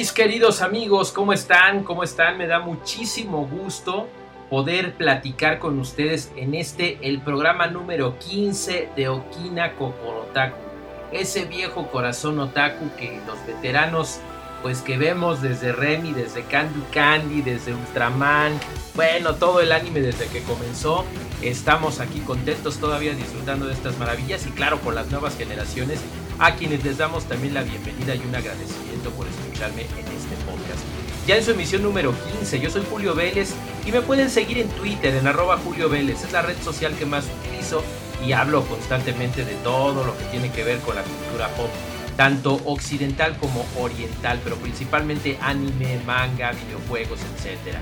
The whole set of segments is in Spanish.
Mis queridos amigos, ¿cómo están? ¿Cómo están? Me da muchísimo gusto poder platicar con ustedes en este, el programa número 15 de Okina Kokorotaku. Ese viejo corazón otaku que los veteranos, pues que vemos desde Remy, desde Candy Candy, desde Ultraman, bueno, todo el anime desde que comenzó. Estamos aquí contentos todavía disfrutando de estas maravillas y claro, con las nuevas generaciones a quienes les damos también la bienvenida y un agradecimiento por escucharme en este podcast. Ya en su emisión número 15, yo soy Julio Vélez y me pueden seguir en Twitter en arroba Julio Vélez, es la red social que más utilizo y hablo constantemente de todo lo que tiene que ver con la cultura pop, tanto occidental como oriental, pero principalmente anime, manga, videojuegos, etc.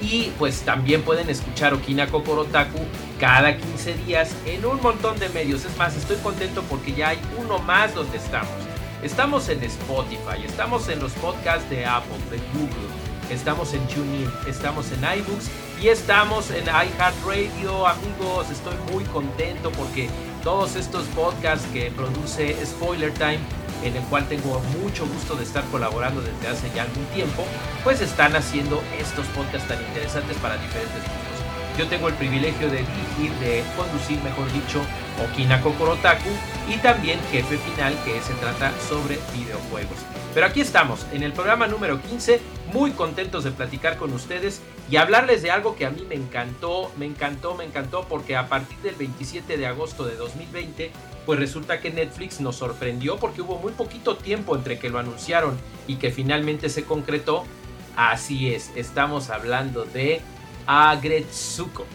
Y pues también pueden escuchar Okina Kokorotaku cada 15 días en un montón de medios. Es más, estoy contento porque ya hay uno más donde estamos. Estamos en Spotify, estamos en los podcasts de Apple, de Google, estamos en TuneIn, estamos en iBooks y estamos en iHeartRadio. Amigos, estoy muy contento porque todos estos podcasts que produce Spoiler Time en el cual tengo mucho gusto de estar colaborando desde hace ya algún tiempo, pues están haciendo estos podcasts tan interesantes para diferentes gustos. Yo tengo el privilegio de dirigir, de conducir, mejor dicho, Okina Kokorotaku y también Jefe Final, que se trata sobre videojuegos. Pero aquí estamos, en el programa número 15, muy contentos de platicar con ustedes y hablarles de algo que a mí me encantó, me encantó, me encantó, porque a partir del 27 de agosto de 2020, pues resulta que Netflix nos sorprendió porque hubo muy poquito tiempo entre que lo anunciaron y que finalmente se concretó. Así es, estamos hablando de Agretsuko,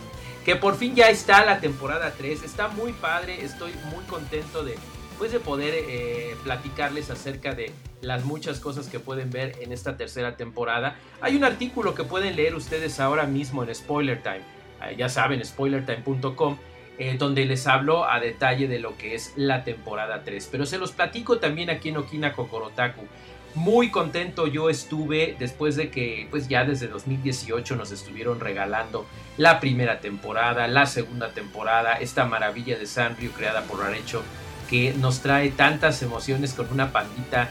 que por fin ya está la temporada 3, está muy padre, estoy muy contento de, pues de poder eh, platicarles acerca de las muchas cosas que pueden ver en esta tercera temporada. Hay un artículo que pueden leer ustedes ahora mismo en Spoiler Time, eh, ya saben, spoilertime.com, eh, donde les hablo a detalle de lo que es la temporada 3. Pero se los platico también aquí en Okina Kokorotaku. Muy contento yo estuve después de que pues ya desde 2018 nos estuvieron regalando la primera temporada, la segunda temporada, esta maravilla de Sanrio creada por Arecho que nos trae tantas emociones con una pandita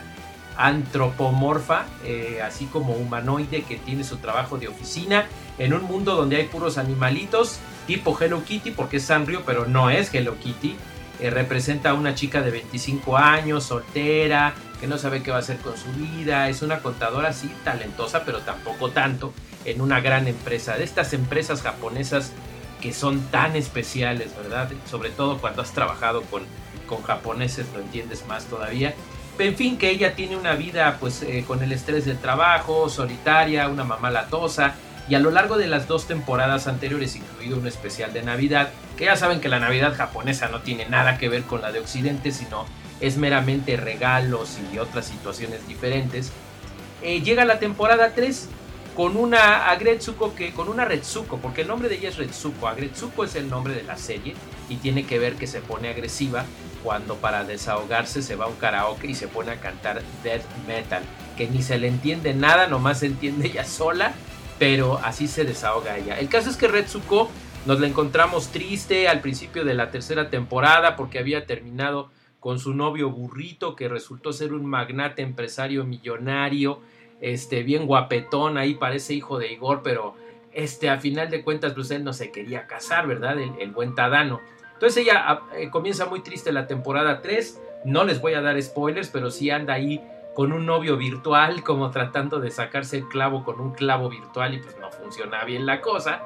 antropomorfa, eh, así como humanoide que tiene su trabajo de oficina en un mundo donde hay puros animalitos tipo Hello Kitty, porque es Sanrio, pero no es Hello Kitty. Eh, representa a una chica de 25 años, soltera, que no sabe qué va a hacer con su vida. Es una contadora, sí, talentosa, pero tampoco tanto, en una gran empresa. De estas empresas japonesas que son tan especiales, ¿verdad? Sobre todo cuando has trabajado con, con japoneses, lo entiendes más todavía. En fin, que ella tiene una vida pues eh, con el estrés del trabajo, solitaria, una mamá latosa, y a lo largo de las dos temporadas anteriores, incluido un especial de Navidad, que ya saben que la Navidad japonesa no tiene nada que ver con la de Occidente, sino es meramente regalos y otras situaciones diferentes, eh, llega la temporada 3 con una Agretsuko que con una porque el nombre de ella es Retsuko. Agretsuko es el nombre de la serie y tiene que ver que se pone agresiva cuando para desahogarse se va a un karaoke y se pone a cantar death metal, que ni se le entiende nada, nomás se entiende ella sola, pero así se desahoga ella. El caso es que Retsuko nos la encontramos triste al principio de la tercera temporada porque había terminado con su novio burrito que resultó ser un magnate empresario millonario este, bien guapetón, ahí parece hijo de Igor, pero este, a final de cuentas, pues él no se quería casar, ¿verdad? El, buen Tadano. Entonces ella ah, eh, comienza muy triste la temporada 3, no les voy a dar spoilers, pero sí anda ahí con un novio virtual, como tratando de sacarse el clavo con un clavo virtual y pues no funciona bien la cosa.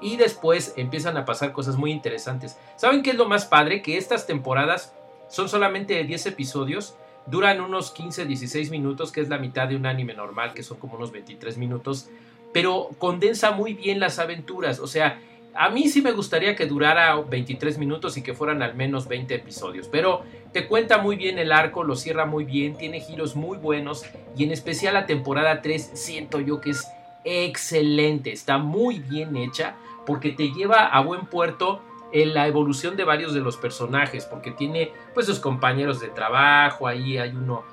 Y después empiezan a pasar cosas muy interesantes. ¿Saben qué es lo más padre? Que estas temporadas son solamente de 10 episodios Duran unos 15-16 minutos, que es la mitad de un anime normal, que son como unos 23 minutos, pero condensa muy bien las aventuras. O sea, A mí sí me gustaría que durara 23 minutos y que fueran al menos 20 episodios, pero te cuenta muy bien el arco, lo cierra muy bien, tiene giros muy buenos y en especial la temporada 3 siento yo que es excelente, está muy bien hecha porque te lleva a buen puerto en la evolución de varios de los personajes, porque tiene pues sus compañeros de trabajo, ahí hay uno,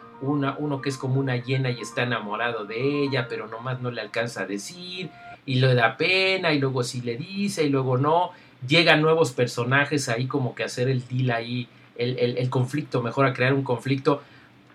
que es como una hiena y está enamorado de ella, pero nomás no le alcanza a decir, y le da pena y luego sí le dice y luego no. Llegan nuevos personajes ahí como que hacer el deal ahí, el, conflicto, mejor a crear un conflicto.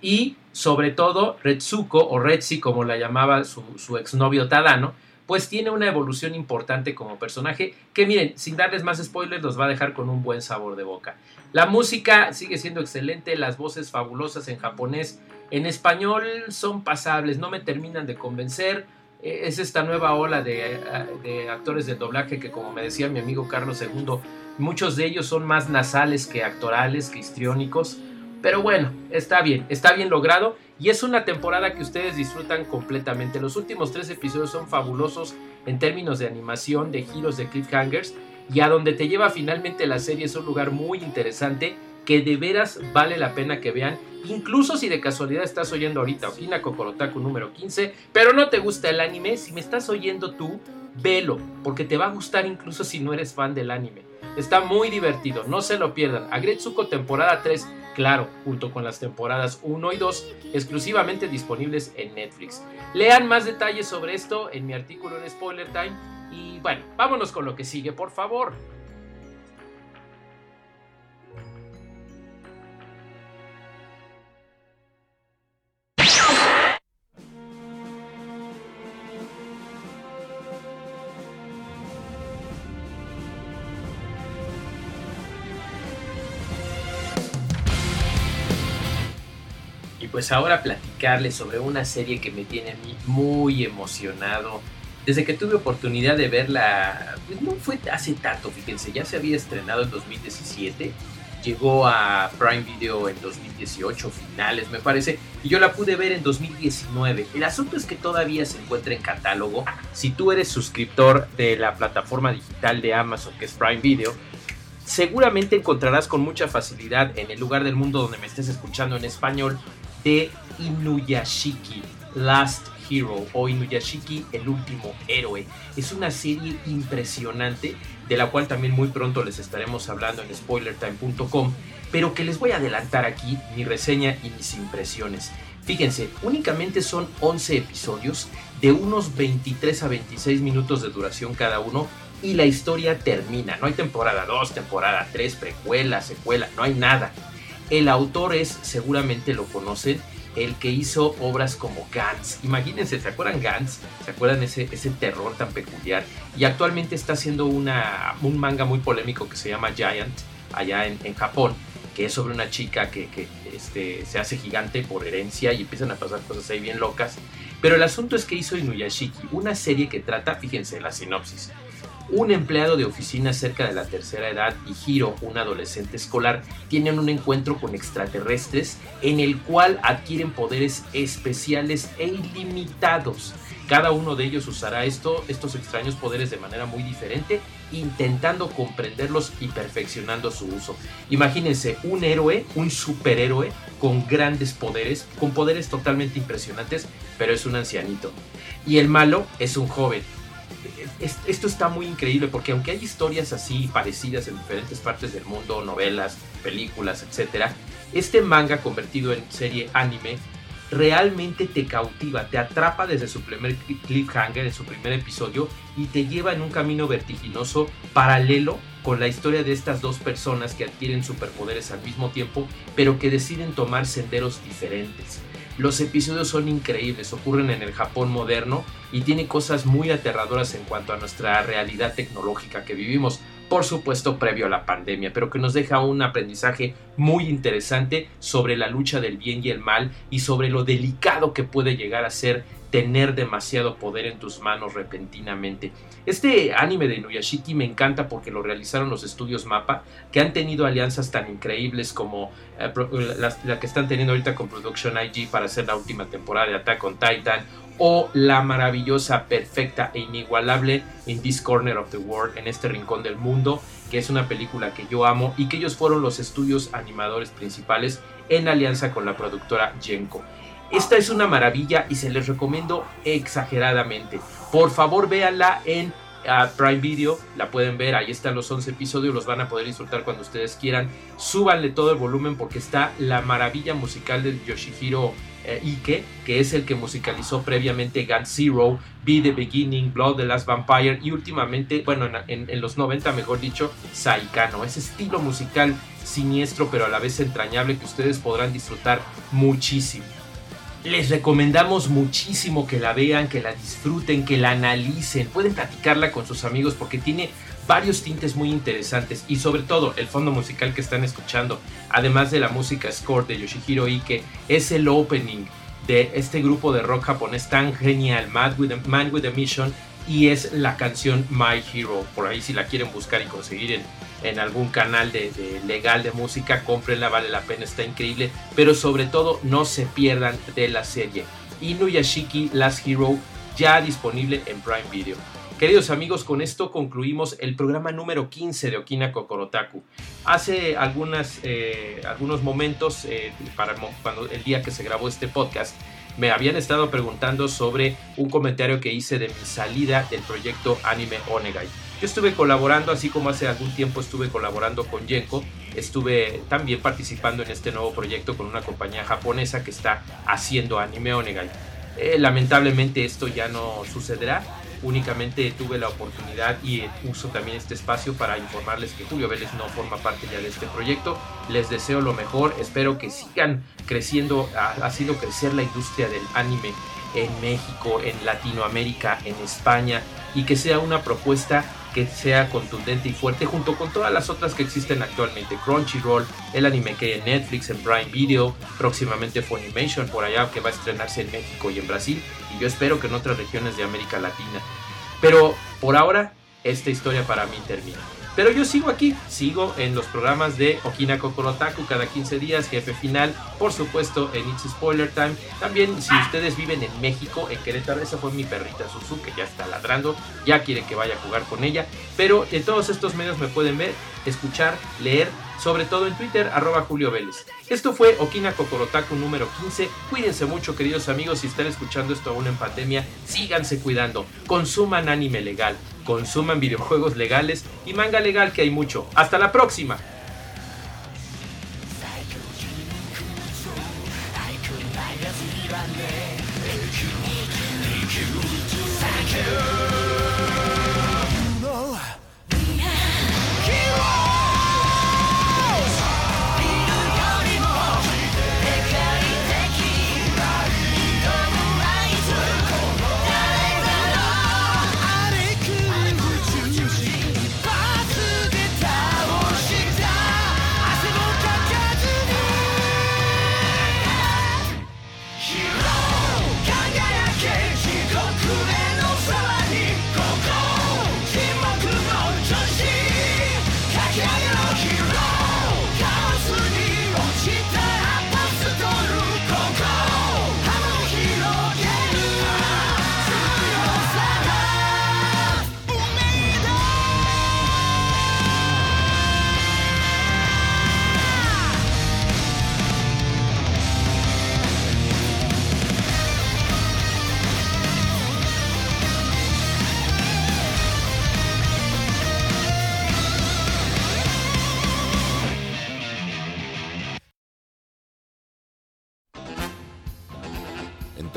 Y sobre todo Retsuko o Retsi como la llamaba su, su exnovio Tadano, pues tiene una evolución importante como personaje que miren, sin darles más spoilers, los va a dejar con un buen sabor de boca. La música sigue siendo excelente, las voces fabulosas en japonés, en español son pasables, no me terminan de convencer, es esta nueva ola de, actores de doblaje que, como me decía mi amigo Carlos II, muchos de ellos son más nasales que actorales, que histriónicos. Pero bueno, está bien, está bien logrado y es una temporada que ustedes disfrutan completamente. Los últimos tres episodios son fabulosos en términos de animación, de giros, de cliffhangers y a donde te lleva finalmente la serie es un lugar muy interesante que de veras vale la pena que vean Incluso si de casualidad estás oyendo ahorita Okina Kokorotaku número 15, pero no te gusta el anime, si me estás oyendo tú, velo, porque te va a gustar incluso si no eres fan del anime. Está muy divertido, no se lo pierdan. Agretsuko temporada 3, claro, junto con las temporadas 1 y 2, exclusivamente disponibles en Netflix. Lean más detalles sobre esto en mi artículo en Spoiler Time. Y bueno, vámonos con lo que sigue, por favor. Pues ahora platicarles sobre una serie que me tiene a mí muy emocionado. Desde que tuve oportunidad de verla, pues no fue hace tanto, fíjense, ya se había estrenado en 2017, llegó a Prime Video en 2018, finales me parece, y yo la pude ver en 2019. El asunto es que todavía se encuentra en catálogo. Si tú eres suscriptor de la plataforma digital de Amazon, que es Prime Video, seguramente encontrarás con mucha facilidad en el lugar del mundo donde me estés escuchando en español de Inuyashiki, Last Hero o Inuyashiki, el último héroe. Es una serie impresionante de la cual también muy pronto les estaremos hablando en spoilertime.com, pero que les voy a adelantar aquí mi reseña y mis impresiones. Fíjense, únicamente son 11 episodios de unos 23 a 26 minutos de duración cada uno y la historia termina. No hay temporada 2, temporada 3, precuela, secuela, no hay nada. El autor es, seguramente lo conocen, el que hizo obras como Gantz. Imagínense, ¿se acuerdan Gantz? ¿Se acuerdan ese, ese terror tan peculiar? Y actualmente está haciendo una, un manga muy polémico que se llama Giant, allá en, Japón, que es sobre una chica que, que este, se hace gigante por herencia y empiezan a pasar cosas ahí bien locas. Pero el asunto es que hizo Inuyashiki, una serie que trata, fíjense la sinopsis, un empleado de oficina cerca de la tercera edad y Hiro, un adolescente escolar, tienen un encuentro con extraterrestres en el cual adquieren poderes especiales e ilimitados. Cada uno de ellos usará esto, estos extraños poderes de manera muy diferente, intentando comprenderlos y perfeccionando su uso. Imagínense un héroe, un superhéroe con grandes poderes, con poderes totalmente impresionantes, pero es un ancianito. Y el malo es un joven, esto está muy increíble porque aunque hay historias así parecidas en diferentes partes del mundo, novelas, películas, etc., este manga convertido en serie anime realmente te cautiva, te atrapa desde su primer cliffhanger, en su primer episodio, y te lleva en un camino vertiginoso paralelo con la historia de estas dos personas que adquieren superpoderes al mismo tiempo, pero que deciden tomar senderos diferentes. Los episodios son increíbles, ocurren en el Japón moderno y tiene cosas muy aterradoras en cuanto a nuestra realidad tecnológica que vivimos, por supuesto previo a la pandemia, pero que nos deja un aprendizaje muy interesante sobre la lucha del bien y el mal y sobre lo delicado que puede llegar a ser tener demasiado poder en tus manos repentinamente. Este anime de Inuyashiki me encanta porque lo realizaron los estudios Mapa, que han tenido alianzas tan increíbles como eh, la, que están teniendo ahorita con Production IG para hacer la última temporada de Attack on Titan, o la maravillosa, perfecta e inigualable In This Corner of the World, en este rincón del mundo, que es una película que yo amo y que ellos fueron los estudios animadores principales en alianza con la productora Genko. Esta es una maravilla y se les recomiendo exageradamente. Por favor, véanla en Prime Video, la pueden ver, ahí están los 11 episodios, los van a poder disfrutar cuando ustedes quieran. Súbanle todo el volumen porque está la maravilla musical de Yoshihiro eh, Ike, que es el que musicalizó previamente Gun Zero, Be the Beginning, Blood the Last Vampire y últimamente, bueno, en, en los 90 mejor dicho, Saikano. Ese estilo musical siniestro pero a la vez entrañable que ustedes podrán disfrutar muchísimo. Les recomendamos muchísimo que la vean, que la disfruten, que la analicen. Pueden platicarla con sus amigos porque tiene varios tintes muy interesantes y sobre todo el fondo musical que están escuchando, además de la música score de Yoshihiro Ike, es el opening de este grupo de rock japonés tan genial, Mad with Man with a Mission, y es la canción My Hero. Por ahí si la quieren buscar y conseguir en, en algún canal de, legal de música, cómprenla, vale la pena, está increíble. Pero sobre todo no se pierdan de la serie. Inuyashiki Last Hero ya disponible en Prime Video. Queridos amigos, con esto concluimos el programa número 15 de Okina Kokorotaku. Hace algunas, eh, algunos momentos, eh, para cuando, el día que se grabó este podcast, me habían estado preguntando sobre un comentario que hice de mi salida del proyecto Anime Onegai. Yo estuve colaborando, así como hace algún tiempo estuve colaborando con Yenko, estuve también participando en este nuevo proyecto con una compañía japonesa que está haciendo Anime Onegai. Eh, lamentablemente esto ya no sucederá, únicamente tuve la oportunidad y uso también este espacio para informarles que Julio Vélez no forma parte ya de este proyecto. Les deseo lo mejor, espero que sigan creciendo, haciendo crecer la industria del anime en México, en Latinoamérica, en España y que sea una propuesta que sea contundente y fuerte junto con todas las otras que existen actualmente. Crunchyroll, el anime que hay en Netflix, en Prime Video, próximamente Funimation por allá que va a estrenarse en México y en Brasil y yo espero que en otras regiones de América Latina. Pero por ahora, esta historia para mí termina. Pero yo sigo aquí, sigo en los programas de Okina Kokorotaku cada 15 días, jefe final, por supuesto en It's Spoiler Time. También si ustedes viven en México, en Querétaro, esa fue mi perrita Susu que ya está ladrando, ya quiere que vaya a jugar con ella. Pero en todos estos medios me pueden ver, escuchar, leer, sobre todo en Twitter, arroba Julio Vélez. Esto fue Okina Kokorotaku número 15. Cuídense mucho, queridos amigos, si están escuchando esto aún en pandemia, síganse cuidando, consuman anime legal consuman videojuegos legales y manga legal que hay mucho. Hasta la próxima.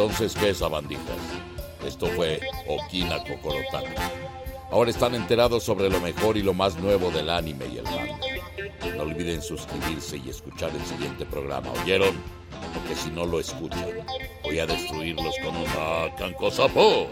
Entonces, ¿qué es sabandijas? Esto fue Okina Kokorotaku. Ahora están enterados sobre lo mejor y lo más nuevo del anime y el manga. No olviden suscribirse y escuchar el siguiente programa, ¿oyeron? Porque si no lo escuchan, voy a destruirlos con una cancosapo.